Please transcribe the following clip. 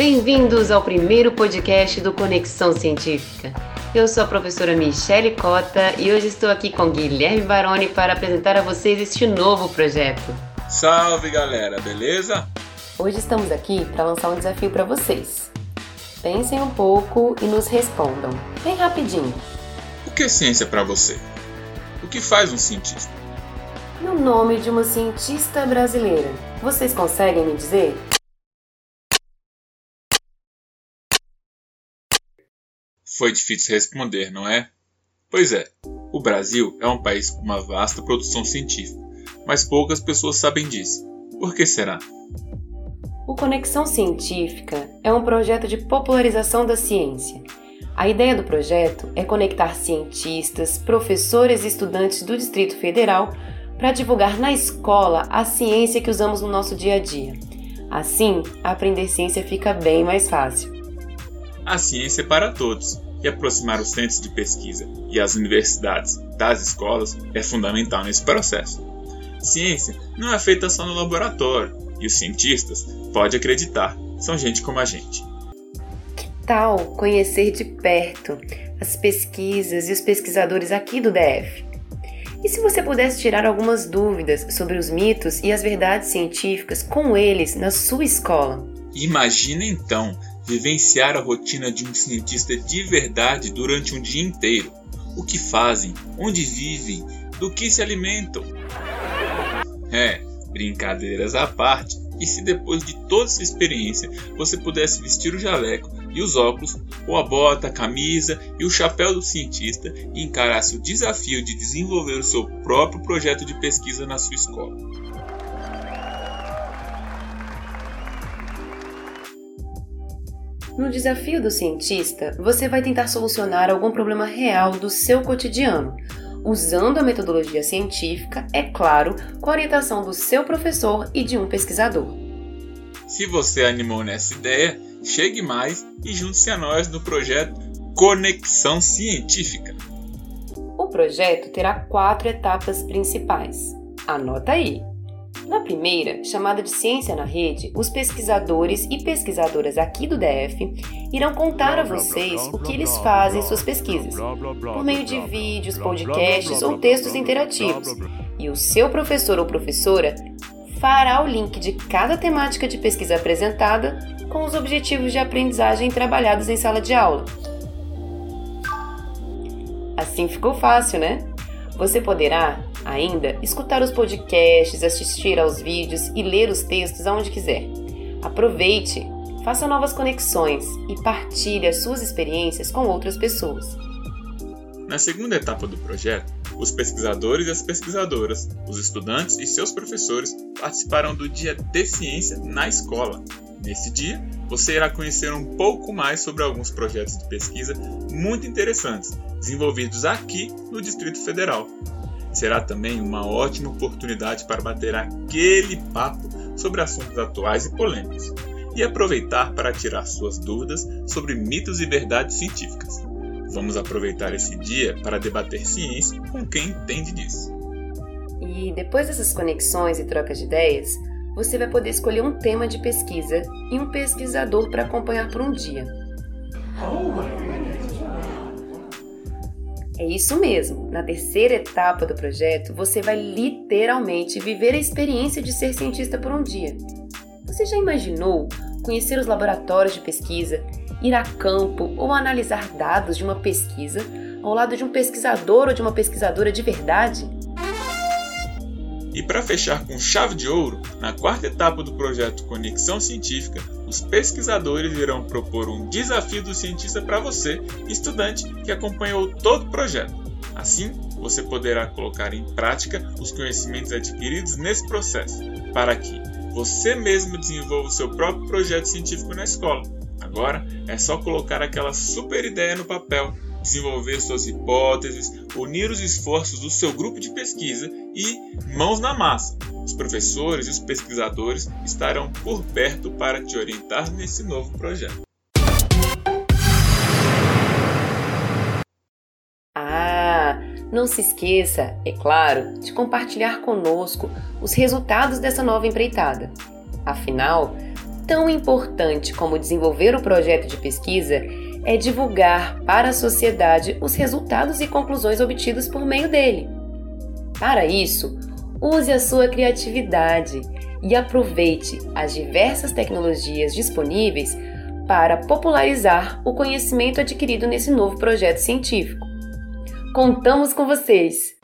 Bem-vindos ao primeiro podcast do Conexão Científica. Eu sou a professora Michele Cota e hoje estou aqui com Guilherme Baroni para apresentar a vocês este novo projeto. Salve galera, beleza? Hoje estamos aqui para lançar um desafio para vocês. Pensem um pouco e nos respondam, bem rapidinho. O que é ciência para você? O que faz um cientista? E o nome de uma cientista brasileira? Vocês conseguem me dizer? Foi difícil responder, não é? Pois é, o Brasil é um país com uma vasta produção científica, mas poucas pessoas sabem disso. Por que será? O Conexão Científica é um projeto de popularização da ciência. A ideia do projeto é conectar cientistas, professores e estudantes do Distrito Federal para divulgar na escola a ciência que usamos no nosso dia a dia. Assim, aprender ciência fica bem mais fácil. A ciência é para todos e aproximar os centros de pesquisa e as universidades das escolas é fundamental nesse processo. Ciência não é feita só no laboratório e os cientistas, pode acreditar, são gente como a gente. Que tal conhecer de perto as pesquisas e os pesquisadores aqui do DF? E se você pudesse tirar algumas dúvidas sobre os mitos e as verdades científicas com eles na sua escola? Imagina então vivenciar a rotina de um cientista de verdade durante um dia inteiro. O que fazem, onde vivem, do que se alimentam. É, brincadeiras à parte, e se depois de toda essa experiência você pudesse vestir o jaleco e os óculos, ou a bota, a camisa e o chapéu do cientista e encarasse o desafio de desenvolver o seu próprio projeto de pesquisa na sua escola. No desafio do cientista, você vai tentar solucionar algum problema real do seu cotidiano, usando a metodologia científica, é claro, com a orientação do seu professor e de um pesquisador. Se você animou nessa ideia, chegue mais e junte-se a nós no projeto Conexão Científica. O projeto terá quatro etapas principais. Anota aí! Na primeira, chamada de Ciência na Rede, os pesquisadores e pesquisadoras aqui do DF irão contar a vocês o que eles fazem em suas pesquisas, por meio de vídeos, podcasts ou textos interativos. E o seu professor ou professora fará o link de cada temática de pesquisa apresentada com os objetivos de aprendizagem trabalhados em sala de aula. Assim ficou fácil, né? Você poderá ainda escutar os podcasts, assistir aos vídeos e ler os textos aonde quiser. Aproveite, faça novas conexões e partilhe as suas experiências com outras pessoas. Na segunda etapa do projeto, os pesquisadores e as pesquisadoras, os estudantes e seus professores participarão do Dia de Ciência na escola. Nesse dia, você irá conhecer um pouco mais sobre alguns projetos de pesquisa muito interessantes desenvolvidos aqui no Distrito Federal. Será também uma ótima oportunidade para bater aquele papo sobre assuntos atuais e polêmicos e aproveitar para tirar suas dúvidas sobre mitos e verdades científicas. Vamos aproveitar esse dia para debater ciência com quem entende disso. E depois dessas conexões e trocas de ideias, você vai poder escolher um tema de pesquisa e um pesquisador para acompanhar por um dia. É isso mesmo. Na terceira etapa do projeto, você vai literalmente viver a experiência de ser cientista por um dia. Você já imaginou conhecer os laboratórios de pesquisa, ir a campo ou analisar dados de uma pesquisa ao lado de um pesquisador ou de uma pesquisadora de verdade? E para fechar com chave de ouro, na quarta etapa do projeto Conexão Científica, os pesquisadores irão propor um desafio do cientista para você, estudante que acompanhou todo o projeto. Assim, você poderá colocar em prática os conhecimentos adquiridos nesse processo, para que você mesmo desenvolva o seu próprio projeto científico na escola. Agora é só colocar aquela super ideia no papel desenvolver suas hipóteses, unir os esforços do seu grupo de pesquisa e mãos na massa. Os professores e os pesquisadores estarão por perto para te orientar nesse novo projeto. Ah, não se esqueça, é claro, de compartilhar conosco os resultados dessa nova empreitada. Afinal, tão importante como desenvolver o projeto de pesquisa é divulgar para a sociedade os resultados e conclusões obtidos por meio dele. Para isso, use a sua criatividade e aproveite as diversas tecnologias disponíveis para popularizar o conhecimento adquirido nesse novo projeto científico. Contamos com vocês!